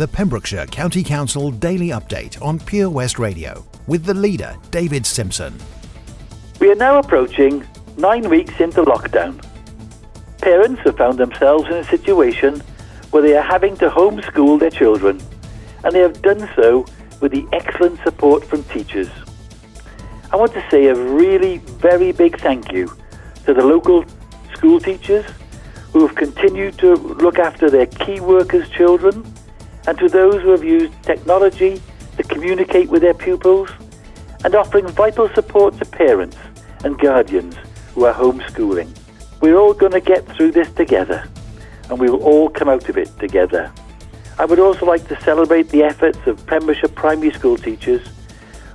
the Pembrokeshire County Council Daily Update on Pure West Radio with the leader, David Simpson. We are now approaching nine weeks into lockdown. Parents have found themselves in a situation where they are having to homeschool their children, and they have done so with the excellent support from teachers. I want to say a really very big thank you to the local school teachers who have continued to look after their key workers' children, and to those who have used technology to communicate with their pupils, and offering vital support to parents and guardians who are homeschooling. We're all going to get through this together, and we will all come out of it together. I would also like to celebrate the efforts of Pembrokeshire primary school teachers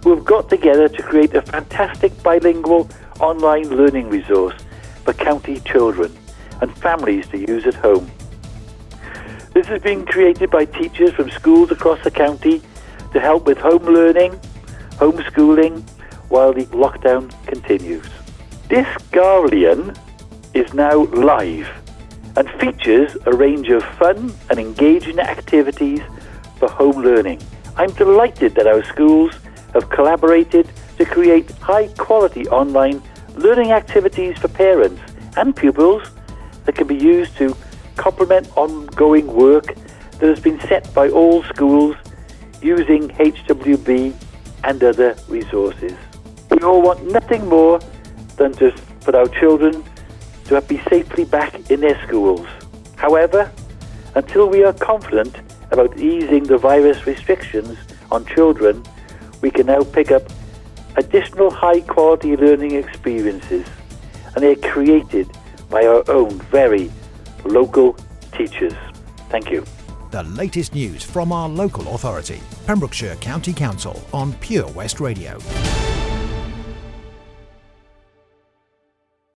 who have got together to create a fantastic bilingual online learning resource for county children and families to use at home. This has been created by teachers from schools across the county to help with home learning, homeschooling, while the lockdown continues. This Discarlian is now live and features a range of fun and engaging activities for home learning. I'm delighted that our schools have collaborated to create high quality online learning activities for parents and pupils that can be used to complement ongoing work that has been set by all schools using HWB and other resources. We all want nothing more than to, for our children to be safely back in their schools. However, until we are confident about easing the virus restrictions on children, we can now pick up additional high quality learning experiences and they are created by our own very local teachers. Thank you. The latest news from our local authority, Pembrokeshire County Council on Pure West Radio.